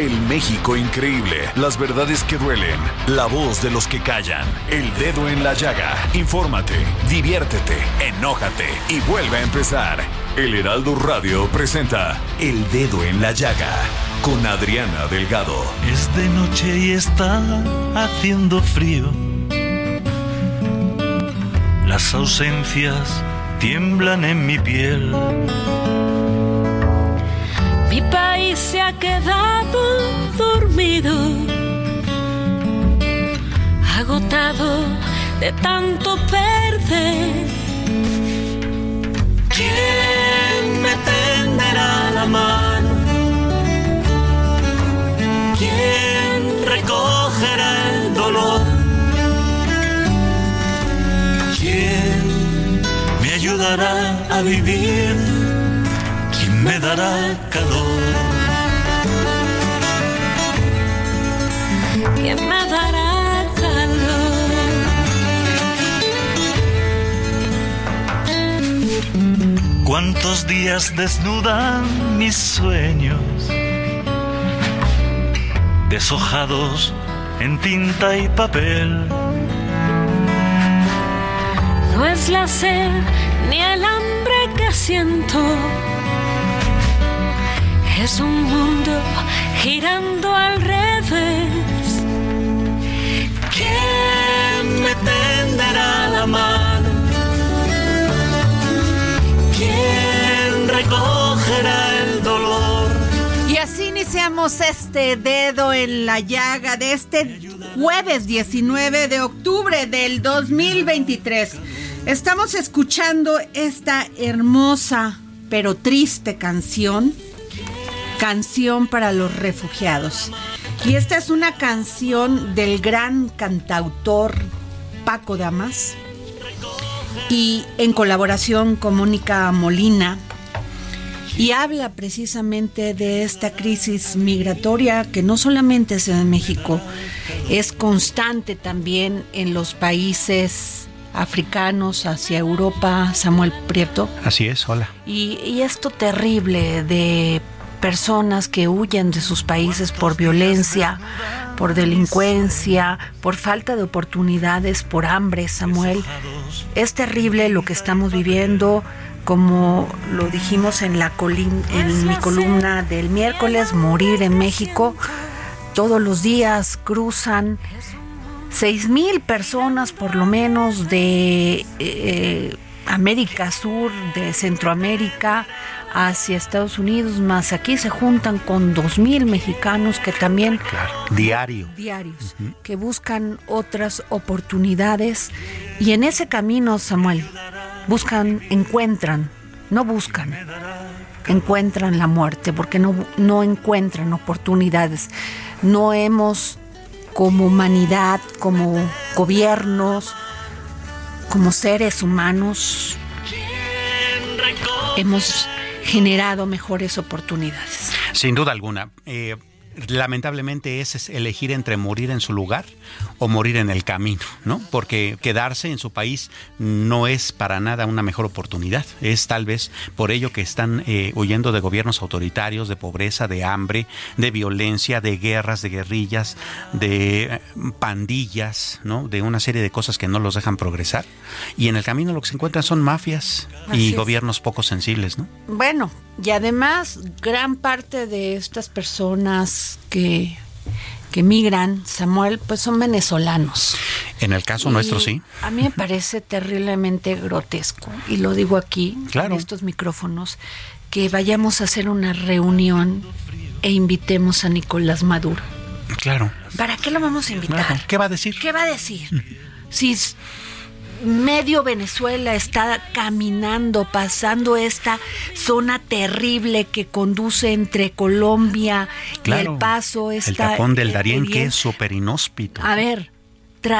El México increíble, las verdades que duelen, la voz de los que callan, el dedo en la llaga. Infórmate, diviértete, enójate y vuelve a empezar. El Heraldo Radio presenta El Dedo en la Llaga con Adriana Delgado. Es de noche y está haciendo frío. Las ausencias tiemblan en mi piel. Mi país se ha quedado dormido, agotado de tanto perder. ¿Quién me tenderá la mano? ¿Quién recogerá el dolor? ¿Quién me ayudará a vivir? ¿Quién me dará calor? ¿Quién me dará calor? ¿Cuántos días desnudan mis sueños? Deshojados en tinta y papel. No es la sed ni el hambre que siento. Es un mundo girando al revés. ¿Quién me tenderá la mano? ¿Quién recogerá el dolor? Y así iniciamos este dedo en la llaga de este jueves 19 de octubre del 2023. Estamos escuchando esta hermosa pero triste canción, canción para los refugiados. Y esta es una canción del gran cantautor Paco Damas y en colaboración con Mónica Molina y habla precisamente de esta crisis migratoria que no solamente es en México, es constante también en los países africanos hacia Europa, Samuel Prieto. Así es, hola. Y, y esto terrible de personas que huyen de sus países por violencia, por delincuencia, por falta de oportunidades, por hambre, Samuel. Es terrible lo que estamos viviendo, como lo dijimos en, la en mi columna del miércoles, Morir en México. Todos los días cruzan seis mil personas por lo menos de eh, América Sur, de Centroamérica hacia Estados Unidos, más aquí se juntan con dos mil mexicanos que también Claro, diario. diarios que buscan otras oportunidades y en ese camino, Samuel, buscan, encuentran, no buscan, encuentran la muerte porque no, no encuentran oportunidades. No hemos, como humanidad, como gobiernos, como seres humanos, hemos generado mejores oportunidades. Sin duda alguna. Eh, lamentablemente es elegir entre morir en su lugar o morir en el camino, ¿no? Porque quedarse en su país no es para nada una mejor oportunidad. Es tal vez por ello que están eh, huyendo de gobiernos autoritarios, de pobreza, de hambre, de violencia, de guerras, de guerrillas, de eh, pandillas, ¿no? De una serie de cosas que no los dejan progresar. Y en el camino lo que se encuentran son mafias y gobiernos poco sensibles, ¿no? Bueno, y además gran parte de estas personas que que migran, Samuel, pues son venezolanos. En el caso nuestro, sí. A mí me parece terriblemente grotesco, y lo digo aquí, claro. en estos micrófonos, que vayamos a hacer una reunión e invitemos a Nicolás Maduro. Claro. ¿Para qué lo vamos a invitar? ¿Qué va a decir? ¿Qué va a decir? Si medio Venezuela está caminando, pasando esta zona terrible que conduce entre Colombia y El Paso. el tapón del Darién, que es súper inhóspito. A ver,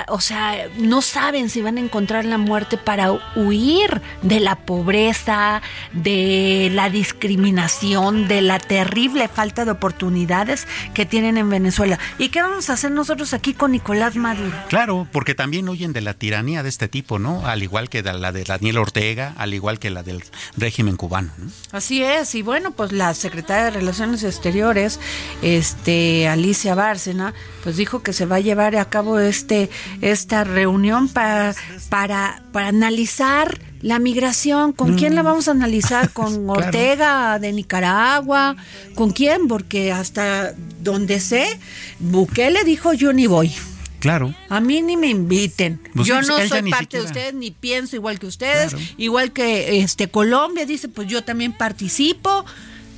o sea, no saben si van a encontrar la muerte para huir de la pobreza, de la discriminación, de la terrible falta de oportunidades que tienen en Venezuela. ¿Y qué vamos a hacer nosotros aquí con Nicolás Maduro? Claro, porque también huyen de la tiranía de este tipo, ¿no? Al igual que de la de Daniel Ortega, al igual que la del régimen cubano. Así es, y bueno, pues la secretaria de Relaciones Exteriores, este Alicia Bárcena, pues dijo que se va a llevar a cabo este esta reunión para, para, para analizar la migración. ¿Con quién la mm. vamos a analizar? ¿Con Ortega de Nicaragua? ¿Con quién? Porque hasta donde sé, Bukele dijo yo ni voy. Claro. A mí ni me inviten. Pues yo no soy parte de ustedes, ni pienso igual que ustedes. Igual que este Colombia dice, pues yo también participo.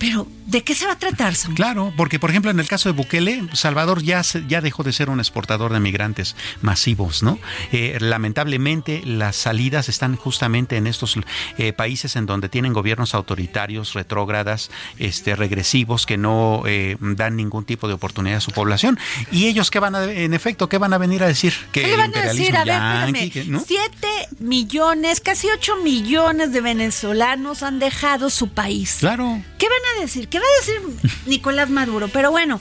Pero, ¿de qué se va a tratar, Claro, porque, por ejemplo, en el caso de Bukele, Salvador ya, ya dejó de ser un exportador de migrantes masivos, ¿no? Eh, lamentablemente, las salidas están justamente en estos eh, países en donde tienen gobiernos autoritarios, retrógradas, este, regresivos, que no eh, dan ningún tipo de oportunidad a su población. ¿Y ellos qué van a, en efecto, qué van a venir a decir? Que ¿Qué van a decir? A ver, Siete millones, casi ocho millones de venezolanos han dejado su país. Claro. ¿Qué van a decir? ¿Qué va a decir Nicolás Maduro? Pero bueno,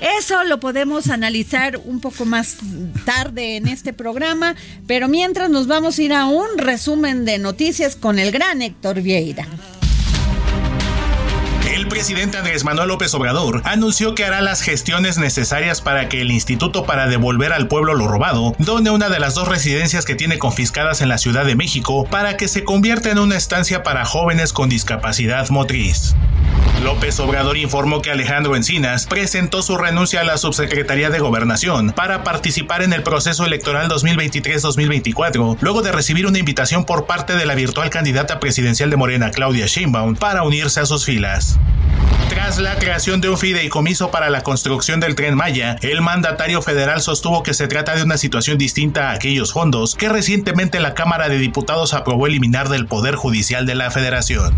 eso lo podemos analizar un poco más tarde en este programa, pero mientras nos vamos a ir a un resumen de noticias con el gran Héctor Vieira. El presidente Andrés Manuel López Obrador anunció que hará las gestiones necesarias para que el Instituto para devolver al pueblo lo robado done una de las dos residencias que tiene confiscadas en la Ciudad de México para que se convierta en una estancia para jóvenes con discapacidad motriz. López Obrador informó que Alejandro Encinas presentó su renuncia a la Subsecretaría de Gobernación para participar en el proceso electoral 2023-2024, luego de recibir una invitación por parte de la virtual candidata presidencial de Morena, Claudia Sheinbaum, para unirse a sus filas. Tras la creación de un fideicomiso para la construcción del tren Maya, el mandatario federal sostuvo que se trata de una situación distinta a aquellos fondos que recientemente la Cámara de Diputados aprobó eliminar del Poder Judicial de la Federación.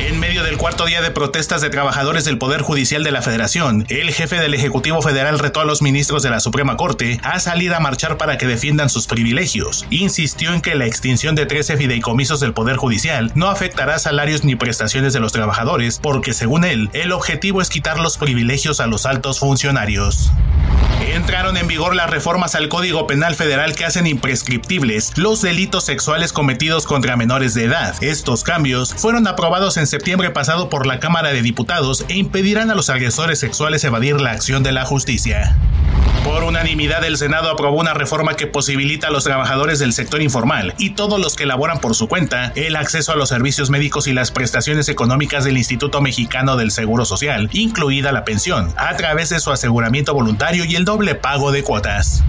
En medio del cuarto día de protestas de trabajadores del Poder Judicial de la Federación, el jefe del Ejecutivo Federal retó a los ministros de la Suprema Corte a salir a marchar para que defiendan sus privilegios. Insistió en que la extinción de 13 fideicomisos del Poder Judicial no afectará salarios ni prestaciones de los trabajadores, porque según él, el objetivo es quitar los privilegios a los altos funcionarios. Entraron en vigor las reformas al Código Penal Federal que hacen imprescriptibles los delitos sexuales cometidos contra menores de edad. Estos cambios fueron aprobados en septiembre pasado por la Cámara de Diputados e impedirán a los agresores sexuales evadir la acción de la justicia. Por unanimidad, el Senado aprobó una reforma que posibilita a los trabajadores del sector informal y todos los que laboran por su cuenta el acceso a los servicios médicos y las prestaciones económicas del Instituto Mexicano del Seguro Social, incluida la pensión, a través de su aseguramiento voluntario y el doble pago de cuotas.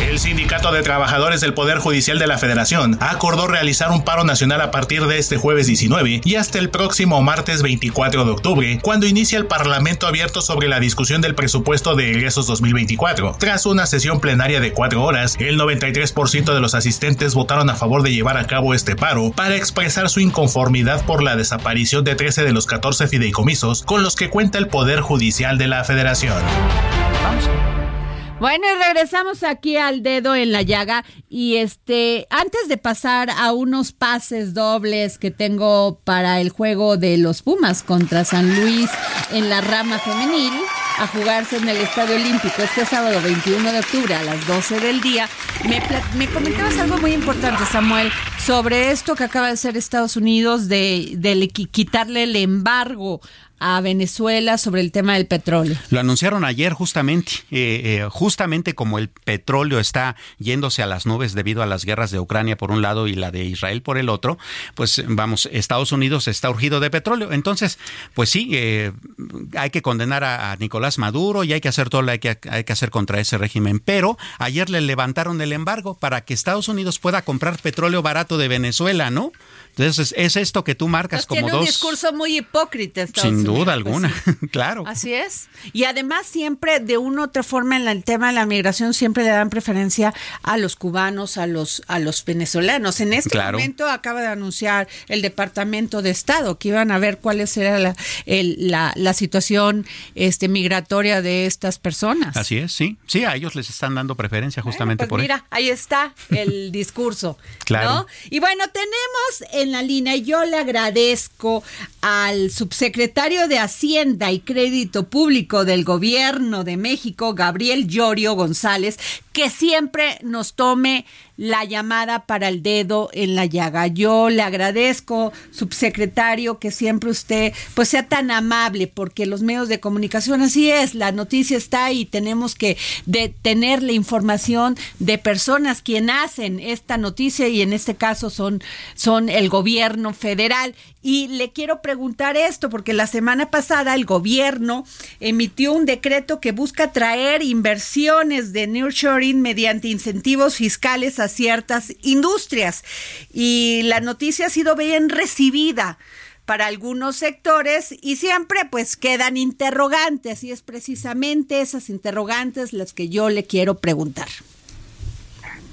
El Sindicato de Trabajadores del Poder Judicial de la Federación acordó realizar un paro nacional a partir de este jueves 19 y hasta el próximo martes 24 de octubre, cuando inicia el Parlamento abierto sobre la discusión del presupuesto de egresos 2024. Tras una sesión plenaria de cuatro horas, el 93% de los asistentes votaron a favor de llevar a cabo este paro para expresar su inconformidad por la desaparición de 13 de los 14 fideicomisos con los que cuenta el Poder Judicial de la Federación. Bueno, y regresamos aquí al dedo en la llaga y este, antes de pasar a unos pases dobles que tengo para el juego de los Pumas contra San Luis en la rama femenil, a jugarse en el Estadio Olímpico este sábado 21 de octubre a las 12 del día. Me, me comentabas algo muy importante, Samuel, sobre esto que acaba de hacer Estados Unidos de, de quitarle el embargo a Venezuela sobre el tema del petróleo. Lo anunciaron ayer justamente, eh, eh, justamente como el petróleo está yéndose a las nubes debido a las guerras de Ucrania por un lado y la de Israel por el otro, pues vamos, Estados Unidos está urgido de petróleo. Entonces, pues sí, eh, hay que condenar a, Nicolás Maduro y hay que hacer todo lo que hay que hacer contra ese régimen. Pero ayer le levantaron el embargo para que Estados Unidos pueda comprar petróleo barato de Venezuela, ¿no? Entonces, es esto que tú marcas pues como tiene un discurso muy hipócrita. Sin duda pues alguna, claro. Así es. Y además siempre, de una u otra forma, en el tema de la migración, siempre le dan preferencia a los cubanos, a los, a los venezolanos. En este momento acaba de anunciar el Departamento de Estado que iban a ver cuál era la, la, la, situación este, migratoria de estas personas. Así es, sí. Sí, a ellos les están dando preferencia justamente pues por mira, ahí está el discurso. claro. Y bueno, tenemos en la línea. Yo le agradezco al subsecretario de Hacienda y Crédito Público del Gobierno de México, Gabriel Llorio González, que siempre nos tome la llamada para el dedo en la llaga. Yo le agradezco, subsecretario, que siempre usted pues sea tan amable, porque los medios de comunicación así es, la noticia está y tenemos que tener la información de personas quienes hacen esta noticia y en este caso son, son el gobierno federal. Y le quiero preguntar esto, porque la semana pasada el gobierno emitió un decreto que busca traer inversiones de mediante incentivos fiscales a ciertas industrias. Y la noticia ha sido bien recibida para algunos sectores y siempre pues quedan interrogantes y es precisamente esas interrogantes las que yo le quiero preguntar.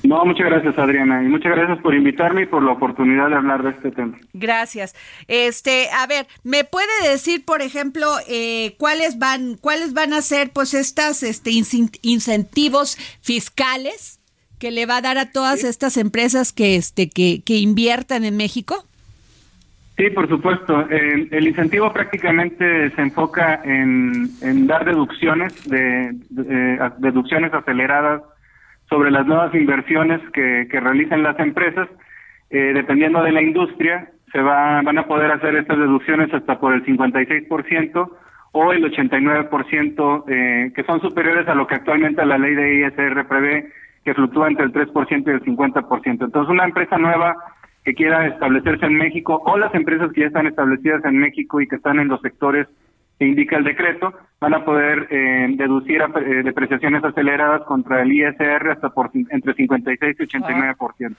No, muchas gracias Adriana y muchas gracias por invitarme y por la oportunidad de hablar de este tema. Gracias. Este, a ver, ¿me puede decir, por ejemplo, eh, cuáles van, cuáles van a ser, pues, estas, este, incentivos fiscales que le va a dar a todas estas empresas que, este, que, que inviertan en México? Sí, por supuesto. el incentivo prácticamente se enfoca en, en dar deducciones de, de deducciones aceleradas sobre las nuevas inversiones que, que realicen las empresas. Eh, dependiendo de la industria, se va, van a poder hacer estas deducciones hasta por el 56% o el 89%, eh, que son superiores a lo que actualmente la ley de ISR prevé, que fluctúa entre el 3% y el 50%. Entonces, una empresa nueva que quiera establecerse en México o las empresas que ya están establecidas en México y que están en los sectores que indica el decreto, van a poder eh, deducir eh, depreciaciones aceleradas contra el ISR hasta por entre 56 y 89%.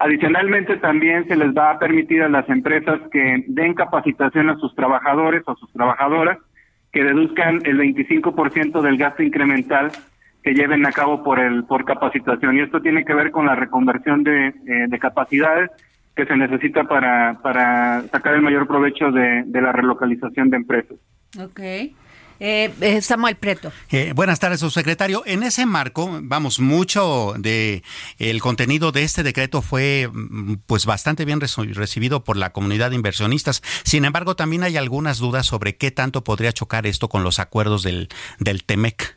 Adicionalmente, también se les va a permitir a las empresas que den capacitación a sus trabajadores o sus trabajadoras que deduzcan el 25% del gasto incremental que lleven a cabo por el por capacitación y esto tiene que ver con la reconversión de, eh, de capacidades que se necesita para, para sacar el mayor provecho de la relocalización de empresas. Ok. Eh, eh, Samuel Preto. Eh, buenas tardes, subsecretario. En ese marco, vamos, mucho de el contenido de este decreto fue mm, pues bastante bien recibido por la comunidad de inversionistas. Sin embargo, también hay algunas dudas sobre qué tanto podría chocar esto con los acuerdos del, del TEMEC.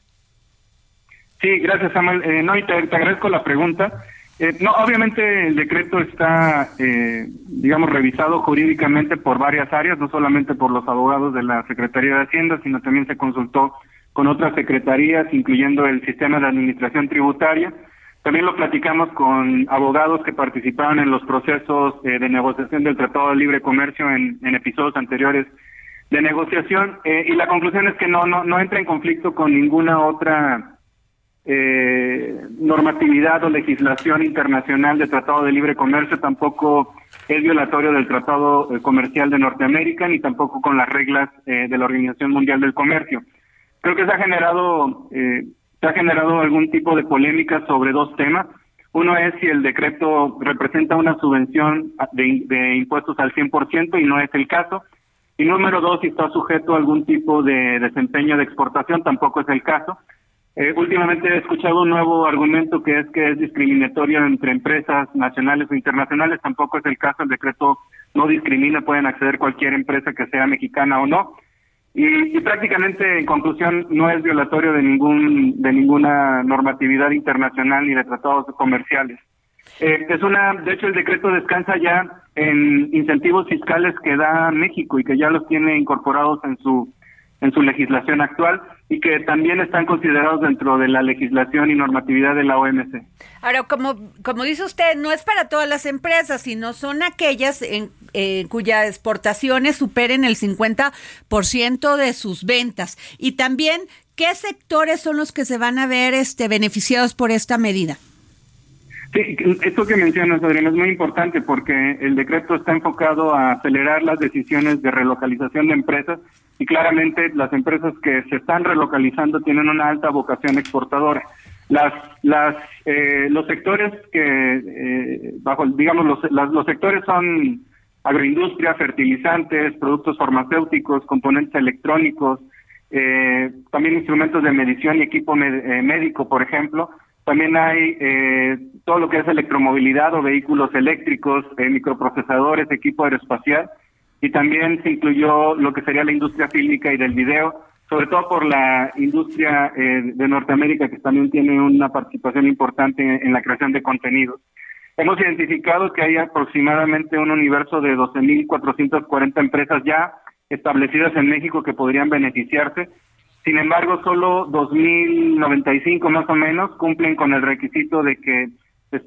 Sí, gracias, Samuel. Eh, no, y te agradezco la pregunta. Eh, no, obviamente el decreto está, eh, digamos, revisado jurídicamente por varias áreas, no solamente por los abogados de la Secretaría de Hacienda, sino también se consultó con otras secretarías, incluyendo el sistema de administración tributaria. También lo platicamos con abogados que participaron en los procesos eh, de negociación del Tratado de Libre Comercio en, en episodios anteriores de negociación, y la conclusión es que no, no, no entra en conflicto con ninguna otra eh, normatividad o legislación internacional de Tratado de Libre Comercio, tampoco es violatorio del Tratado eh, Comercial de Norteamérica, ni tampoco con las reglas eh, de la Organización Mundial del Comercio. Creo que se ha generado, eh, se ha generado algún tipo de polémica sobre dos temas. Uno es si el decreto representa una subvención de, impuestos al 100% y no es el caso. Y número dos, si está sujeto a algún tipo de desempeño de exportación, tampoco es el caso. Eh, últimamente he escuchado un nuevo argumento que es que es discriminatorio entre empresas nacionales o internacionales. Tampoco es el caso. El decreto no discrimina, pueden acceder cualquier empresa que sea mexicana o no. Y, prácticamente, en conclusión, no es violatorio de ningún de ninguna normatividad internacional ni de tratados comerciales. Eh, es una, de hecho, el decreto descansa ya en incentivos fiscales que da México y que ya los tiene incorporados en su en su legislación actual y que también están considerados dentro de la legislación y normatividad de la OMC. Ahora, como, como dice usted, no es para todas las empresas, sino son aquellas en, eh, cuyas exportaciones superen el 50% de sus ventas. Y también, ¿qué sectores son los que se van a ver este, beneficiados por esta medida? Sí, esto que mencionas, Adrián, es muy importante porque el decreto está enfocado a acelerar las decisiones de relocalización de empresas y claramente las empresas que se están relocalizando tienen una alta vocación exportadora. Las, las, eh, los sectores que, eh, bajo, digamos, los, los sectores son agroindustria, fertilizantes, productos farmacéuticos, componentes electrónicos, eh, también instrumentos de medición y equipo médico, por ejemplo. También hay todo lo que es electromovilidad o vehículos eléctricos, microprocesadores, equipo aeroespacial y también se incluyó lo que sería la industria fílmica y del video, sobre todo por la industria eh, de Norteamérica, que también tiene una participación importante en, la creación de contenidos. Hemos identificado que hay aproximadamente un universo de 12.440 empresas ya establecidas en México que podrían beneficiarse. Sin embargo, solo 2.095 más o menos cumplen con el requisito de que pues,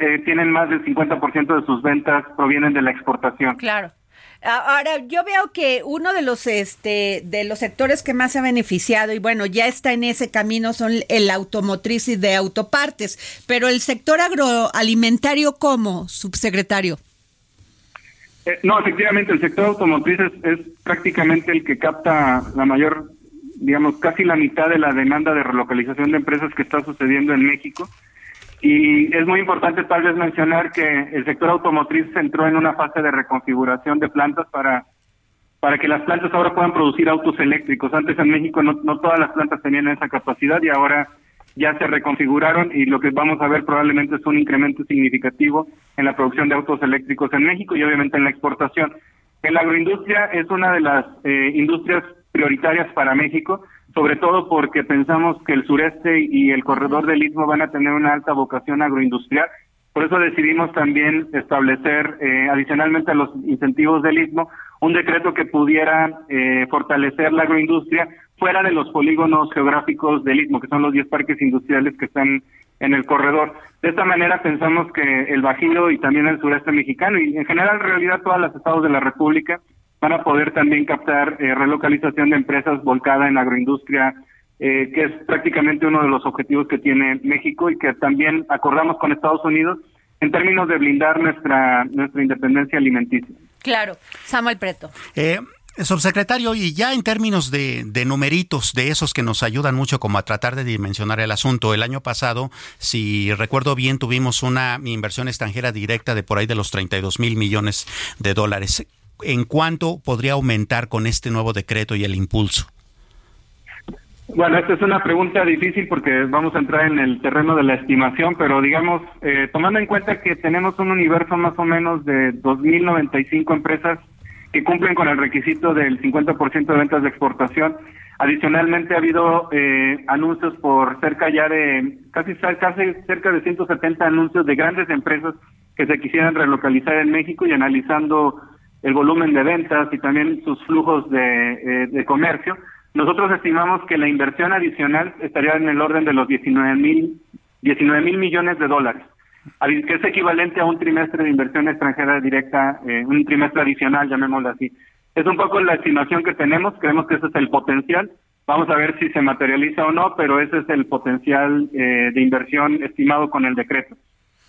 eh, tienen más del 50% de sus ventas provienen de la exportación. Claro. Ahora, yo veo que uno de los este de los sectores que más se ha beneficiado y bueno, ya está en ese camino son el automotriz y de autopartes, pero el sector agroalimentario ¿cómo, subsecretario? Eh, no, efectivamente, el sector automotriz es, prácticamente el que capta la mayor, digamos, casi la mitad de la demanda de relocalización de empresas que está sucediendo en México. Y es muy importante tal vez mencionar que el sector automotriz entró en una fase de reconfiguración de plantas para, para que las plantas ahora puedan producir autos eléctricos. Antes en México no, no todas las plantas tenían esa capacidad y ahora ya se reconfiguraron y lo que vamos a ver probablemente es un incremento significativo en la producción de autos eléctricos en México y obviamente en la exportación. En la agroindustria es una de las eh, industrias prioritarias para México sobre todo porque pensamos que el sureste y el corredor del istmo van a tener una alta vocación agroindustrial. Por eso decidimos también establecer, eh, adicionalmente a los incentivos del istmo, un decreto que pudiera eh, fortalecer la agroindustria fuera de los polígonos geográficos del istmo, que son los 10 parques industriales que están en el corredor. De esta manera pensamos que el Bajío y también el sureste mexicano y en general en realidad todos los estados de la República van a poder también captar eh, relocalización de empresas volcada en agroindustria, eh, que es prácticamente uno de los objetivos que tiene México y que también acordamos con Estados Unidos en términos de blindar nuestra nuestra independencia alimenticia. Claro, Samuel Preto. Eh, subsecretario, y ya en términos de, de, numeritos, de esos que nos ayudan mucho como a tratar de dimensionar el asunto, el año pasado, si recuerdo bien, tuvimos una inversión extranjera directa de por ahí de los 32 mil millones de dólares en cuánto podría aumentar con este nuevo decreto y el impulso? Bueno, esta es una pregunta difícil porque vamos a entrar en el terreno de la estimación, pero digamos, eh, tomando en cuenta que tenemos un universo más o menos de 2.095 empresas que cumplen con el requisito del 50% de ventas de exportación, adicionalmente ha habido eh, anuncios por cerca ya de, casi, casi cerca de 170 anuncios de grandes empresas que se quisieran relocalizar en México y analizando el volumen de ventas y también sus flujos de, eh, de comercio, nosotros estimamos que la inversión adicional estaría en el orden de los 19 mil 19 mil millones de dólares, que es equivalente a un trimestre de inversión extranjera directa, eh, un trimestre adicional, llamémoslo así. Es un poco la estimación que tenemos, creemos que ese es el potencial. Vamos a ver si se materializa o no, pero ese es el potencial eh, de inversión estimado con el decreto.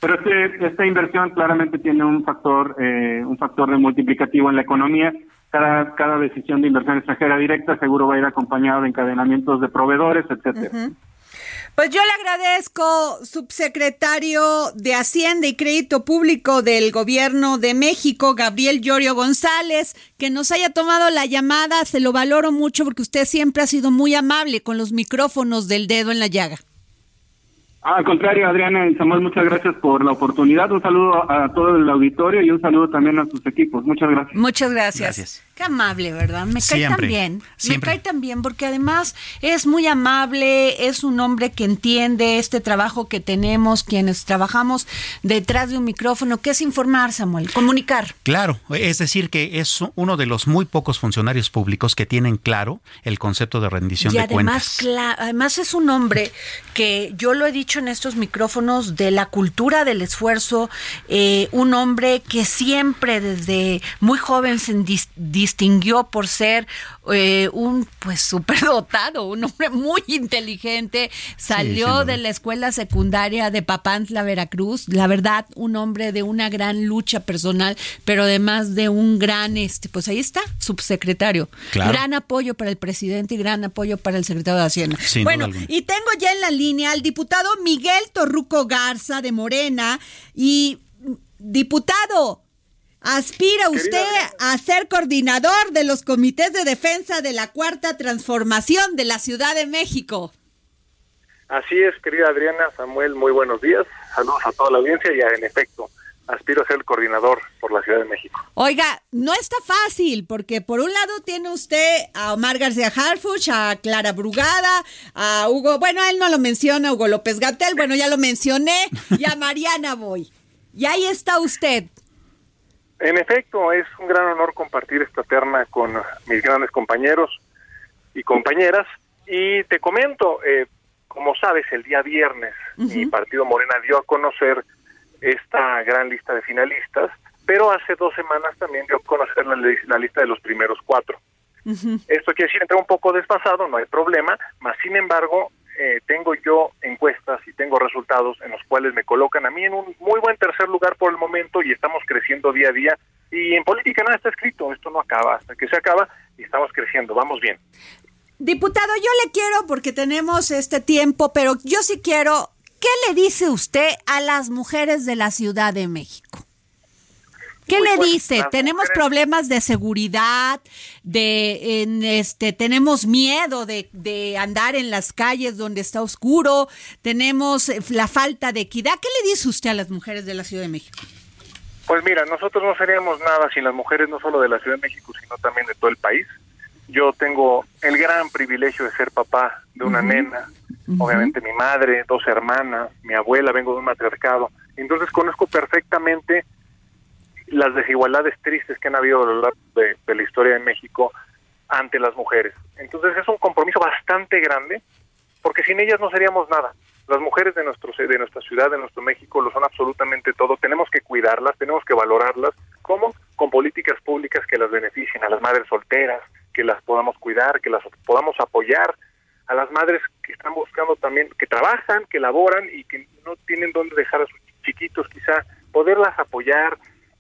Pero este, esta inversión claramente tiene un factor, eh, un factor de multiplicativo en la economía. Cada, cada decisión de inversión extranjera directa seguro va a ir acompañado de encadenamientos de proveedores, etcétera. Pues yo le agradezco, subsecretario de Hacienda y Crédito Público del Gobierno de México, Gabriel Llorio González, que nos haya tomado la llamada. Se lo valoro mucho porque usted siempre ha sido muy amable con los micrófonos del dedo en la llaga. Ah, al contrario, Adriana y Samuel, muchas gracias por la oportunidad. Un saludo a todo el auditorio y un saludo también a sus equipos. Muchas gracias. Muchas gracias. Qué amable, ¿verdad? Me cae Siempre, tan bien. siempre. Me cae tan bien porque además es muy amable, es un hombre que entiende este trabajo que tenemos, quienes trabajamos detrás de un micrófono, que es informar, Samuel, comunicar. Claro, es decir, que es uno de los muy pocos funcionarios públicos que tienen claro el concepto de rendición Y de además, cuentas. además es un hombre que yo lo he dicho en estos micrófonos de la cultura del esfuerzo, eh, un hombre que siempre desde muy joven se distinguió por ser eh, un pues superdotado, un hombre muy inteligente, salió de la escuela secundaria de Papantla, Veracruz, la verdad, un hombre de una gran lucha personal, pero además de un gran, este, pues ahí está, subsecretario. Claro. Gran apoyo para el presidente y gran apoyo para el secretario de Hacienda. Sin bueno, y tengo ya en la línea al diputado Miguel Torruco Garza de Morena y mm, diputado. ¿Aspira usted a ser coordinador de los comités de defensa de la cuarta transformación de la Ciudad de México? Así es, querida Adriana, Samuel, muy buenos días. Saludos a toda la audiencia y en efecto, aspiro a ser el coordinador por la Ciudad de México. Oiga, no está fácil, porque por un lado tiene usted a Omar García Harfuch, a Clara Brugada, a Hugo, bueno, él no lo menciona, Hugo López Gatel, bueno, ya lo mencioné, y a Mariana Boy. Y ahí está usted. En efecto, es un gran honor compartir esta terna con mis grandes compañeros y compañeras. Y te comento, eh, como sabes, el día viernes mi partido Morena dio a conocer esta gran lista de finalistas, pero hace dos semanas también dio a conocer la, li- la lista de los primeros cuatro. Esto quiere decir, entré un poco desfasado, no hay problema, mas sin embargo, eh, tengo yo encuestas y tengo resultados en los cuales me colocan a mí en un muy buen tercer lugar por el momento y estamos creciendo día a día. Y en política nada está escrito, esto no acaba hasta que se acaba y estamos creciendo, vamos bien. Diputado, yo le quiero porque tenemos este tiempo, pero yo sí quiero, ¿qué le dice usted a las mujeres de la Ciudad de México? ¿Qué le dice? Tenemos mujeres- problemas de seguridad, de en este, tenemos miedo de, de andar en las calles donde está oscuro, tenemos eh, la falta de equidad. ¿Qué le dice usted a las mujeres de la Ciudad de México? Pues mira, nosotros no seríamos nada sin las mujeres, no solo de la Ciudad de México, sino también de todo el país. Yo tengo el gran privilegio de ser papá de una nena, obviamente mi madre, dos hermanas, mi abuela, vengo de un matriarcado. Entonces conozco perfectamente las desigualdades tristes que han habido a lo largo de, de la historia de México ante las mujeres. Entonces es un compromiso bastante grande, porque sin ellas no seríamos nada. Las mujeres de nuestro de nuestra ciudad, de nuestro México, lo son absolutamente todo. Tenemos que cuidarlas, tenemos que valorarlas. ¿Cómo? Con políticas públicas que las beneficien a las madres solteras, que las podamos cuidar, que las podamos apoyar, a las madres que están buscando también, que trabajan, que laboran y que no tienen dónde dejar a sus chiquitos, quizá poderlas apoyar,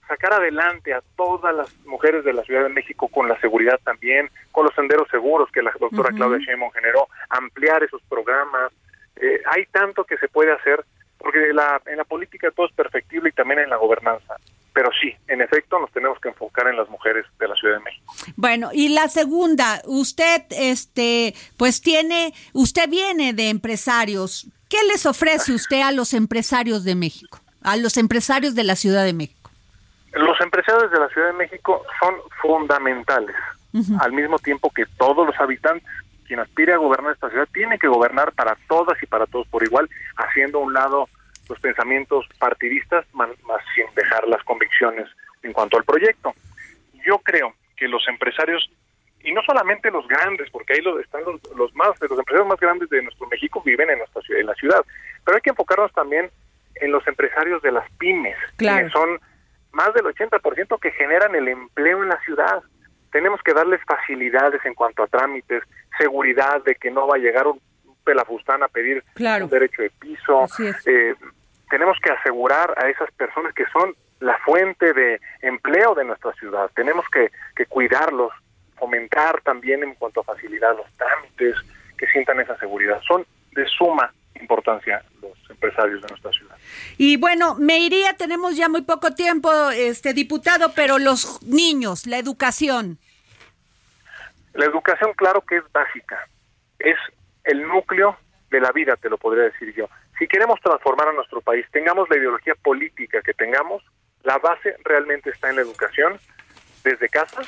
sacar adelante a todas las mujeres de la Ciudad de México con la seguridad también, con los senderos seguros que la doctora Claudia Sheinbaum generó, ampliar esos programas. Eh, hay tanto que se puede hacer, porque la, en la política todo es perfectible y también en la gobernanza. Pero sí, en efecto, nos tenemos que enfocar en las mujeres de la Ciudad de México. Bueno, y la segunda, usted, este, pues tiene, usted viene de empresarios. ¿Qué les ofrece usted a los empresarios de México? A los empresarios de la Ciudad de México. Los empresarios de la Ciudad de México son fundamentales, al mismo tiempo que todos los habitantes. Quien aspire a gobernar esta ciudad tiene que gobernar para todas y para todos por igual, haciendo a un lado los pensamientos partidistas, más sin dejar las convicciones en cuanto al proyecto. Yo creo que los empresarios, y no solamente los grandes, porque ahí los, están los, los más, los empresarios más grandes de nuestro México viven en nuestra ciudad, en la ciudad, pero hay que enfocarnos también en los empresarios de las pymes, Claro. que son más del 80% que generan el empleo en la ciudad. Tenemos que darles facilidades en cuanto a trámites, seguridad de que no va a llegar un pelafustán a pedir Claro. un derecho de piso. Eh, tenemos que asegurar a esas personas que son la fuente de empleo de nuestra ciudad. Tenemos que, que cuidarlos, fomentar también en cuanto a facilidad los trámites, que sientan esa seguridad. Son de suma importancia los empresarios de nuestra ciudad. Y bueno, me iría, tenemos ya muy poco tiempo, este diputado, pero los niños, la educación. La educación, claro que es básica, es el núcleo de la vida, te lo podría decir yo. Si queremos transformar a nuestro país, tengamos la ideología política que tengamos, la base realmente está en la educación, desde casa,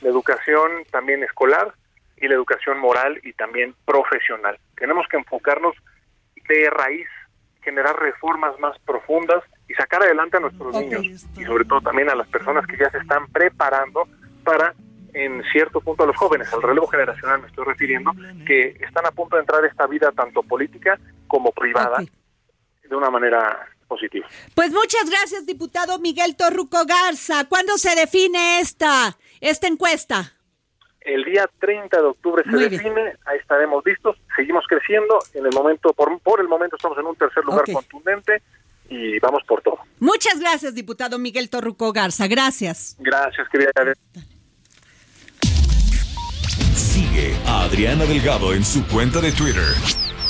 la educación también escolar y la educación moral y también profesional. Tenemos que enfocarnos de raíz, generar reformas más profundas y sacar adelante a nuestros niños y sobre todo también a las personas que ya se están preparando para en cierto punto a los jóvenes, al relevo generacional me estoy refiriendo, que están a punto de entrar a esta vida tanto política como privada de una manera positiva. Pues muchas gracias, diputado Miguel Torruco Garza. ¿Cuándo se define esta, esta encuesta? El día 30 de octubre se define, ahí estaremos listos, seguimos creciendo, en el momento, por, por el momento estamos en un tercer lugar contundente y vamos por todo. Muchas gracias, diputado Miguel Torruco Garza, gracias. Gracias, querida. Sigue a Adriana Delgado en su cuenta de Twitter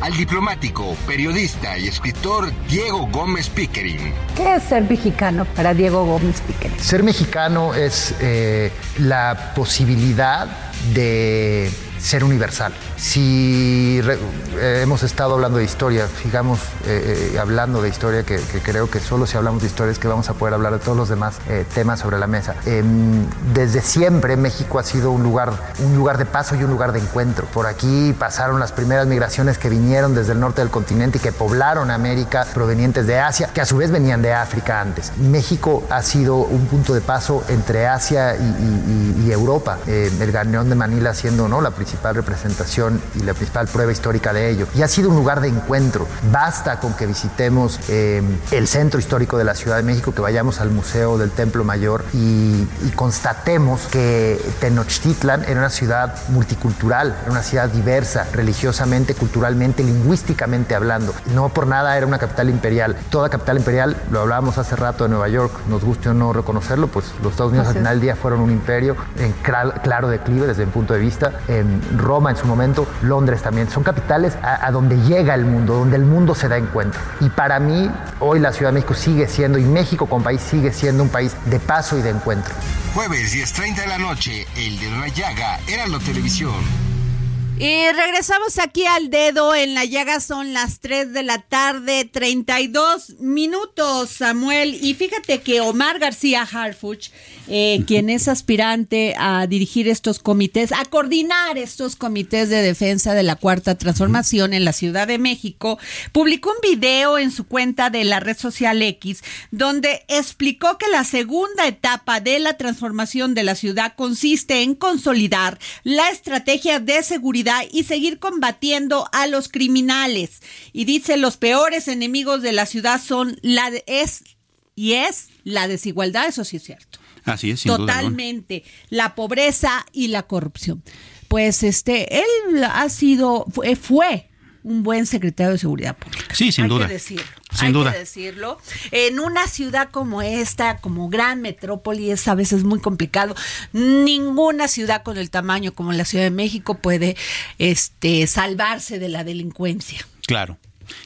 al diplomático, periodista y escritor Diego Gómez Pickering. ¿Qué es ser mexicano para Diego Gómez Pickering? Ser mexicano es eh, la posibilidad de ser universal. Si eh, hemos estado hablando de historia, sigamos eh, eh, hablando de historia, que, creo que solo si hablamos de historia es que vamos a poder hablar de todos los demás temas sobre la mesa. Em, desde siempre México ha sido un lugar, un lugar de paso y un lugar de encuentro. Por aquí pasaron las primeras migraciones que vinieron desde el norte del continente y que poblaron América provenientes de Asia, que a su vez venían de África antes. México ha sido un punto de paso entre Asia y, y, Europa. el Ganeón de Manila siendo ¿no? la principal representación y la principal prueba histórica de ello. Y ha sido un lugar de encuentro. Basta con que visitemos eh, el centro histórico de la Ciudad de México, que vayamos al Museo del Templo Mayor y, y, constatemos que Tenochtitlan era una ciudad multicultural, era una ciudad diversa, religiosamente, culturalmente, lingüísticamente hablando. No por nada era una capital imperial. Toda capital imperial, lo hablábamos hace rato de Nueva York, nos guste o no reconocerlo, pues los Estados Unidos al final del día fueron un imperio en claro declive desde mi punto de vista. Roma en su momento, Londres también. Son capitales a, donde llega el mundo, donde el mundo se da encuentro. Y para mí, hoy la Ciudad de México sigue siendo, y México como país sigue siendo un país de paso y de encuentro. Jueves 10.30 de la noche, El de la Llaga, Heraldo Televisión. Y regresamos aquí al dedo en la llaga, son las 3 de la tarde, 32 minutos, Samuel. Y fíjate que Omar García Harfuch, eh, quien es aspirante a dirigir estos comités, a coordinar estos comités de defensa de la Cuarta Transformación en la Ciudad de México, publicó un video en su cuenta de la red social X, donde explicó que la segunda etapa de la transformación de la ciudad consiste en consolidar la estrategia de seguridad y seguir combatiendo a los criminales. Y dice, los peores enemigos de la ciudad son la es y es la desigualdad, eso sí es cierto. Así es, sin Totalmente. Duda la pobreza y la corrupción. Pues este, él ha sido, fue, fue un buen secretario de Seguridad Pública. Sí, sin Hay duda. Que decirlo. Sin Hay duda. que decirlo. En una ciudad como esta, como gran metrópoli, es a veces muy complicado. Ninguna ciudad con el tamaño como la Ciudad de México puede este, salvarse de la delincuencia. Claro.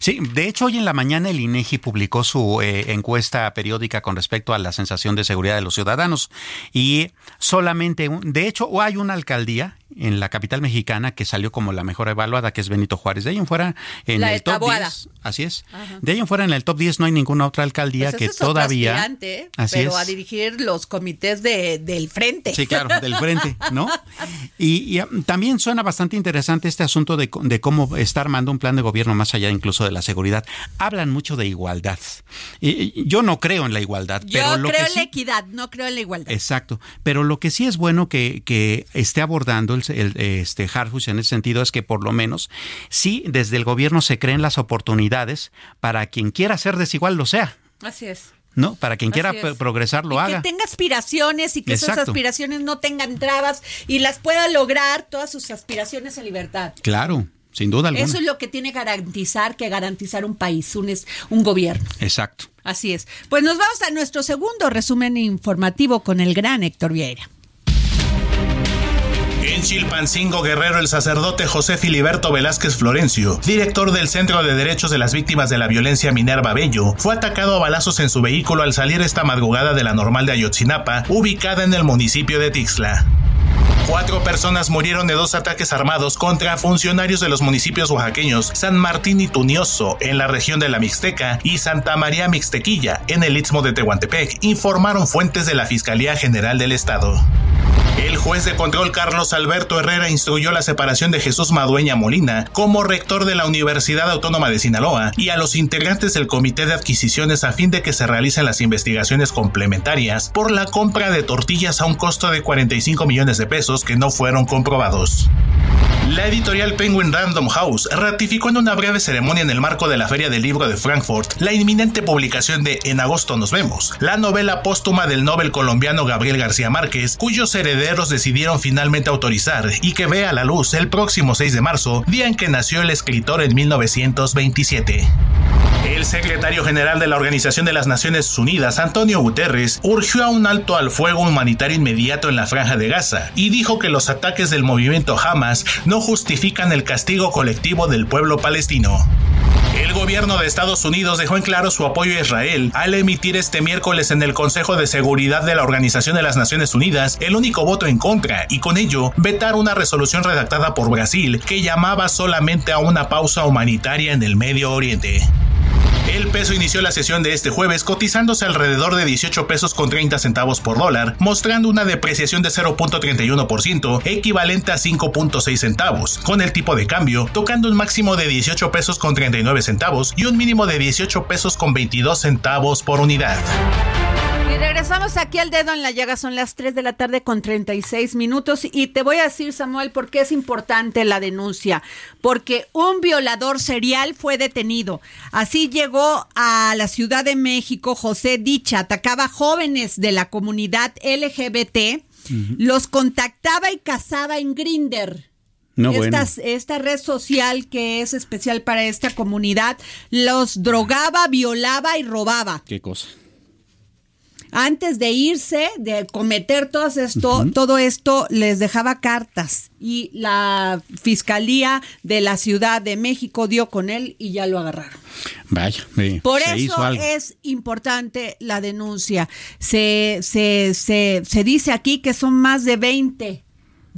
Sí, de hecho hoy en la mañana el INEGI publicó su eh, encuesta periódica con respecto a la sensación de seguridad de los ciudadanos y solamente, un- de hecho hay una alcaldía en la capital mexicana que salió como la mejor evaluada, que es Benito Juárez. De ahí en fuera, en La el top Taboada. 10, así es. Ajá. De ahí en fuera en el top 10 no hay ninguna otra alcaldía Pues que es todavía... Así pero es. a dirigir los comités de, del frente. Sí, claro, del frente, ¿no? Y, y, ah, también suena bastante interesante este asunto de, de cómo está armando un plan de gobierno más allá incluso de la seguridad. Hablan mucho de igualdad. Y- yo no creo en la igualdad, Yo pero lo creo que en la equidad, no creo en la igualdad. Exacto, pero lo que sí es bueno que, que esté abordando el, el- este Harfuch en ese sentido es que por lo menos sí desde el gobierno se creen las oportunidades para quien quiera ser desigual lo sea, Así es. ¿no? Para quien quiera progresar lo Y haga. Que tenga aspiraciones y que esas Exacto. aspiraciones no tengan trabas y las pueda lograr todas sus aspiraciones en libertad. Claro, sin duda alguna. Eso es lo que tiene garantizar que garantizar un país, un, es- un gobierno. Exacto. Así es. Pues nos vamos a nuestro segundo resumen informativo con el gran Héctor Vieira. En Chilpancingo Guerrero, el sacerdote José Filiberto Velázquez Florencio, director del Centro de Derechos de las Víctimas de la Violencia Minerva Bello, fue atacado a balazos en su vehículo al salir esta madrugada de la normal de Ayotzinapa, ubicada en el municipio de Tixla. Cuatro personas murieron de dos ataques armados contra funcionarios de los municipios oaxaqueños San Martín y Tunioso en la región de la Mixteca y Santa María Mixtequilla en el istmo de Tehuantepec, informaron fuentes de la Fiscalía General del Estado. El juez de control Carlos Alberto Herrera instruyó la separación de Jesús Madueña Molina como rector de la Universidad Autónoma de Sinaloa y a los integrantes del Comité de Adquisiciones a fin de que se realicen las investigaciones complementarias por la compra de tortillas a un costo de 45 millones de pesos que no fueron comprobados. La editorial Penguin Random House ratificó en una breve ceremonia en el marco de la Feria del Libro de Frankfurt la inminente publicación de En agosto nos vemos, la novela póstuma del Nobel colombiano Gabriel García Márquez, cuyos herederos decidieron finalmente autorizar y que vea la luz el próximo 6 de marzo, día en que nació el escritor en 1927. El secretario general de la Organización de las Naciones Unidas, Antonio Guterres, urgió a un alto al fuego humanitario inmediato en la franja de Gaza y dijo que los ataques del movimiento Hamas no justifican el castigo colectivo del pueblo palestino. El gobierno de Estados Unidos dejó en claro su apoyo a Israel al emitir este miércoles en el Consejo de Seguridad de la Organización de las Naciones Unidas el único voto en contra y con ello vetar una resolución redactada por Brasil que llamaba solamente a una pausa humanitaria en el Medio Oriente. El peso inició la sesión de este jueves cotizándose alrededor de 18 pesos con 30 centavos por dólar, mostrando una depreciación de 0.31%, equivalente a 5.6 centavos, con el tipo de cambio tocando un máximo de 18 pesos con 39 centavos y un mínimo de 18 pesos con 22 centavos por unidad. Regresamos aquí al dedo en la llaga, son las 3 de la tarde con 36 minutos y te voy a decir, Samuel, por qué es importante la denuncia. Porque un violador serial fue detenido. Así llegó a la Ciudad de México José Dicha, atacaba jóvenes de la comunidad LGBT, los contactaba y casaba en Grinder. No, bueno. Estas- Esta red social que es especial para esta comunidad los drogaba, violaba y robaba. Qué cosa. Antes de irse, de cometer todo esto, todo esto les dejaba cartas y la fiscalía de la Ciudad de México dio con él y ya lo agarraron. Vaya, Por se hizo eso algo. es importante la denuncia. Se, se, se, se dice aquí que son más de 20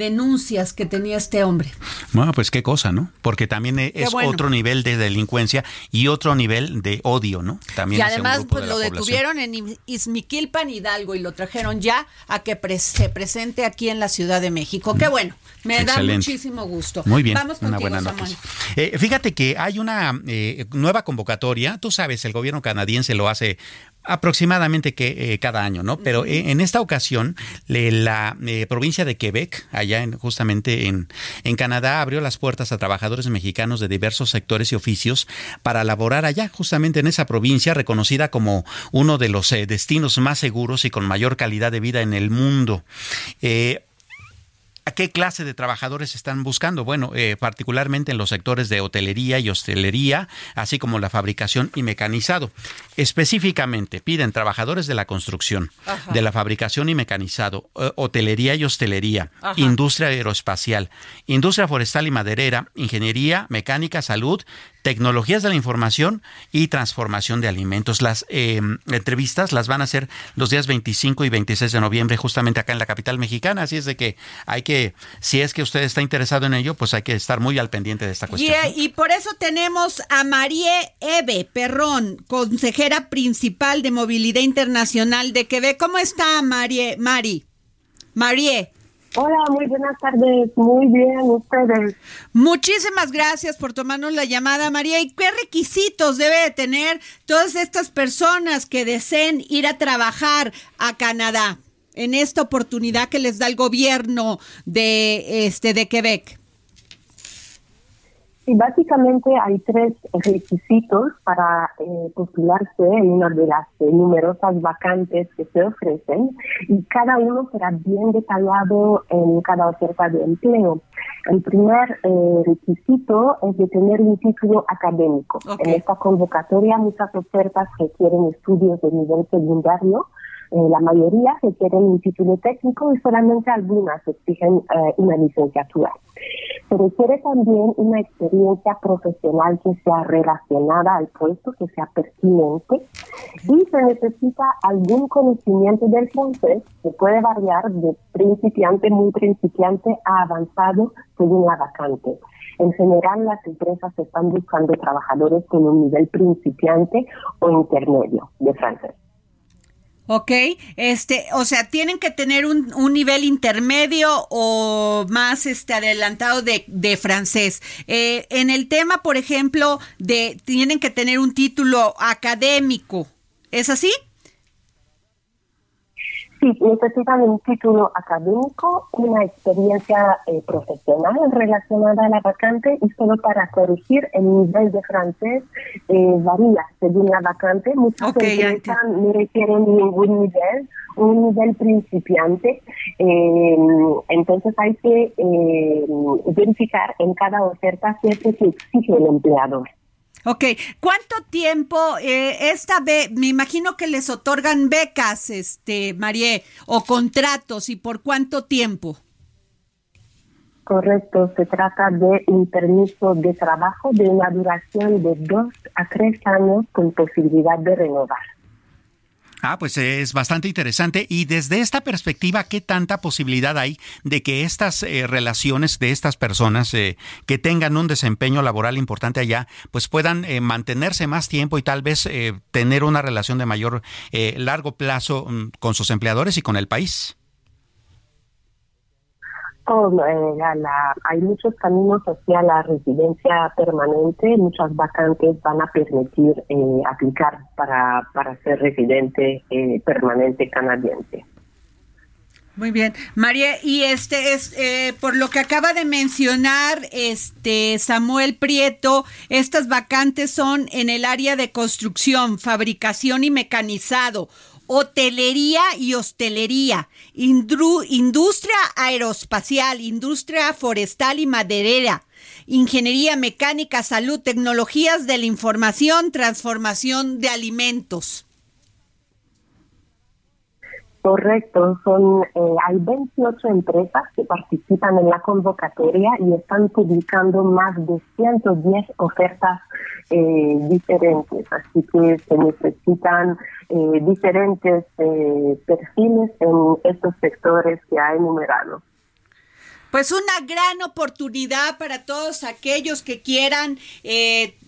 denuncias que tenía este hombre. Bueno, pues qué cosa, ¿no? Porque también e- es bueno. otro nivel de delincuencia y otro nivel de odio, ¿no? También y además pues de lo detuvieron en Iz- Izmiquilpan, Hidalgo, y lo trajeron ya a que pre- se presente aquí en la Ciudad de México. Qué bueno, me da muchísimo gusto. Muy bien, Vamos una contigo, buena Samuel. Eh, fíjate que hay una eh, nueva convocatoria, tú sabes, el gobierno canadiense lo hace aproximadamente que eh, cada año, ¿no? Pero eh, en esta ocasión le- la eh, provincia de Quebec, allá en, justamente en, en Canadá, abrió las puertas a trabajadores mexicanos de diversos sectores y oficios para laborar allá, justamente en esa provincia reconocida como uno de los eh, destinos más seguros y con mayor calidad de vida en el mundo. ¿A qué clase de trabajadores están buscando? Bueno, eh, particularmente en los sectores de hotelería y hostelería, así como la fabricación y mecanizado. Específicamente, piden trabajadores de la construcción, de la fabricación y mecanizado, eh, hotelería y hostelería, industria aeroespacial, industria forestal y maderera, ingeniería, mecánica, salud, tecnologías de la información y transformación de alimentos. Las eh, entrevistas las van a hacer los días 25 y 26 de noviembre justamente acá en la capital mexicana, así es de que hay que, si es que usted está interesado en ello, pues hay que estar muy al pendiente de esta cuestión. Y, por eso tenemos a Marie Eve Perrón, consejera principal de Movilidad Internacional de Quebec. ¿Cómo está Marie? Mari? Marie. Hola, muy buenas tardes. Muy bien, ustedes. Muchísimas gracias por tomarnos la llamada, María. ¿Y qué requisitos debe tener todas estas personas que deseen ir a trabajar a Canadá en esta oportunidad que les da el gobierno de este de Quebec? Sí, básicamente hay tres requisitos para eh, postularse en una de las eh, numerosas vacantes que se ofrecen y cada uno será bien detallado en cada oferta de empleo. El primer eh, requisito es de tener un título académico. En esta convocatoria muchas ofertas requieren estudios de nivel secundario eh, la mayoría requieren un título técnico y solamente algunas exigen una licenciatura. Se requiere también una experiencia profesional que sea relacionada al puesto, que sea pertinente y se necesita algún conocimiento del francés que puede variar de principiante, muy principiante a avanzado según la vacante. En general, las empresas están buscando trabajadores con un nivel principiante o intermedio de francés. Ok, este, o sea, tienen que tener un, un nivel intermedio o más este adelantado de, de francés. Eh, en el tema, por ejemplo, de tienen que tener un título académico, ¿es así? Sí, necesitan un título académico, una experiencia eh, profesional relacionada a la vacante y solo para corregir el nivel de francés eh, varía según la vacante. Muchas empresas no requieren ningún nivel, un nivel principiante. Eh, entonces hay que verificar en cada oferta qué es lo que exige el empleador. Ok, ¿cuánto tiempo eh, esta vez? Me imagino que les otorgan becas, este, Marie, o contratos, ¿y por cuánto tiempo? Correcto, se trata de un permiso de trabajo de una duración de dos a tres años con posibilidad de renovar. Ah, pues es bastante interesante. Y desde esta perspectiva, ¿qué tanta posibilidad hay de que estas eh, relaciones de estas personas eh, que tengan un desempeño laboral importante allá, pues puedan eh, mantenerse más tiempo y tal vez tener una relación de mayor largo plazo mm, con sus empleadores y con el país? Eh, hay muchos caminos hacia la residencia permanente, muchas vacantes van a permitir eh, aplicar para, para ser residente eh, permanente canadiense. Muy bien, María, y este es por lo que acaba de mencionar este Samuel Prieto, estas vacantes son en el área de construcción, fabricación y mecanizado hotelería y hostelería, industria aeroespacial, industria forestal y maderera, ingeniería mecánica, salud, tecnologías de la información, transformación de alimentos. Correcto, son eh, hay 28 empresas que participan en la convocatoria y están publicando más de 110 ofertas eh, diferentes, así que se necesitan eh, diferentes perfiles en estos sectores que ha enumerado. Pues una gran oportunidad para todos aquellos que quieran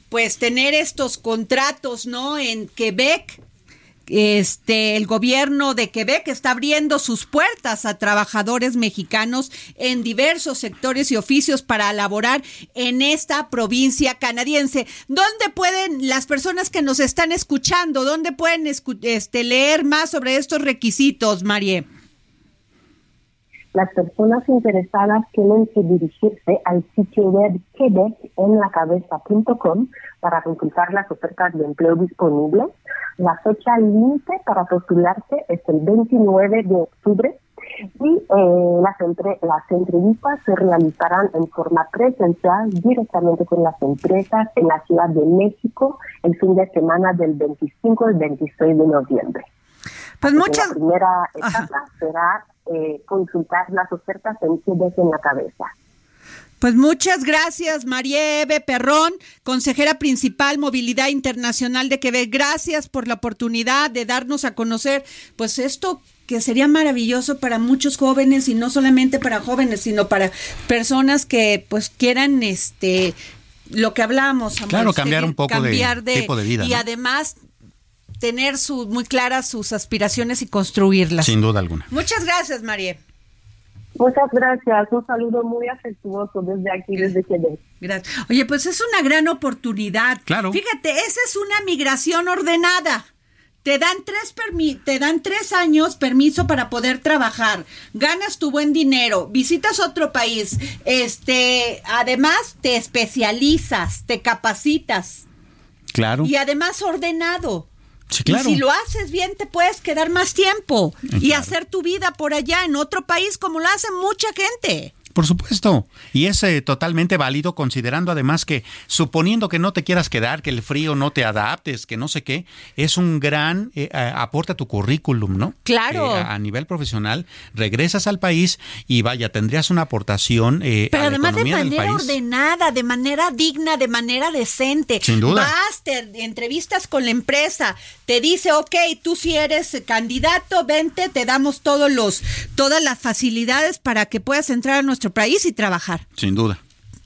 pues tener estos contratos, ¿no? En Quebec este, el gobierno de Quebec está abriendo sus puertas a trabajadores mexicanos en diversos sectores y oficios para laborar en esta provincia canadiense. ¿Dónde pueden las personas que nos están escuchando, dónde pueden este, leer más sobre estos requisitos, Marie? Las personas interesadas tienen que dirigirse al sitio web quebecenlacabeza.com para consultar las ofertas de empleo disponibles. La fecha límite para postularse es el 29 de octubre Y eh, las, entre, las entrevistas se realizarán en forma presencial directamente con las empresas en la Ciudad de México el fin de semana del 25 al 26 de noviembre. Pues muchas... La primera etapa será eh, consultar las ofertas en en la cabeza. Pues muchas gracias, Marieve Perrón, consejera principal Movilidad Internacional de Quebec. Gracias por la oportunidad de darnos a conocer, pues esto que sería maravilloso para muchos jóvenes y no solamente para jóvenes, sino para personas que pues quieran este lo que hablamos, claro, cambiar un poco de, tipo de vida y además tener su, muy claras sus aspiraciones y construirlas. Sin duda alguna. Muchas gracias, María. Muchas gracias. Un saludo muy afectuoso desde aquí, desde Quebec. Gracias. Oye, pues es una gran oportunidad. Claro. Fíjate, esa es una migración ordenada. Te dan tres te dan tres años permiso para poder trabajar, ganas tu buen dinero, visitas otro país, este, además te especializas, te capacitas. Claro. Y además ordenado. Y si lo haces bien, te puedes quedar más tiempo y hacer tu vida por allá en otro país como lo hace mucha gente. Por supuesto. Y es eh, totalmente válido considerando además que suponiendo que no te quieras quedar, que el frío no te adaptes, que no sé qué, es un gran eh, aporte a tu currículum, ¿no? Claro. a, nivel profesional, regresas al país y vaya, tendrías una aportación eh, Pero a la además de manera ordenada, de manera digna, de manera decente. Sin duda. Vas, te entrevistas con la empresa, te dice, ok, tú si eres candidato, vente, te damos todos los, todas las facilidades para que puedas entrar a nuestro país y trabajar. Sin duda.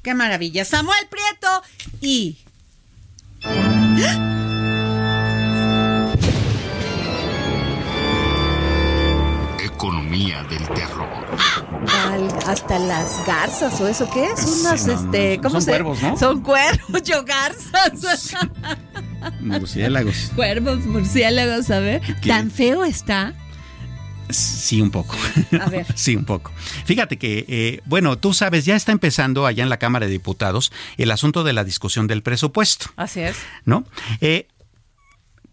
Qué maravilla. Samuel Prieto y... Economía del terror. hasta las garzas o eso qué es Sí, unas no, este no, cómo son se cuervos, ¿no? son cuervos yo garzas Murciélagos. cuervos murciélagos a ver ¿Qué? tan feo está Sí, un poco. A ver. sí, un poco. Fíjate que, eh, bueno, tú sabes, ya está empezando allá en la Cámara de Diputados el asunto de la discusión del presupuesto, así es ¿no? Eh,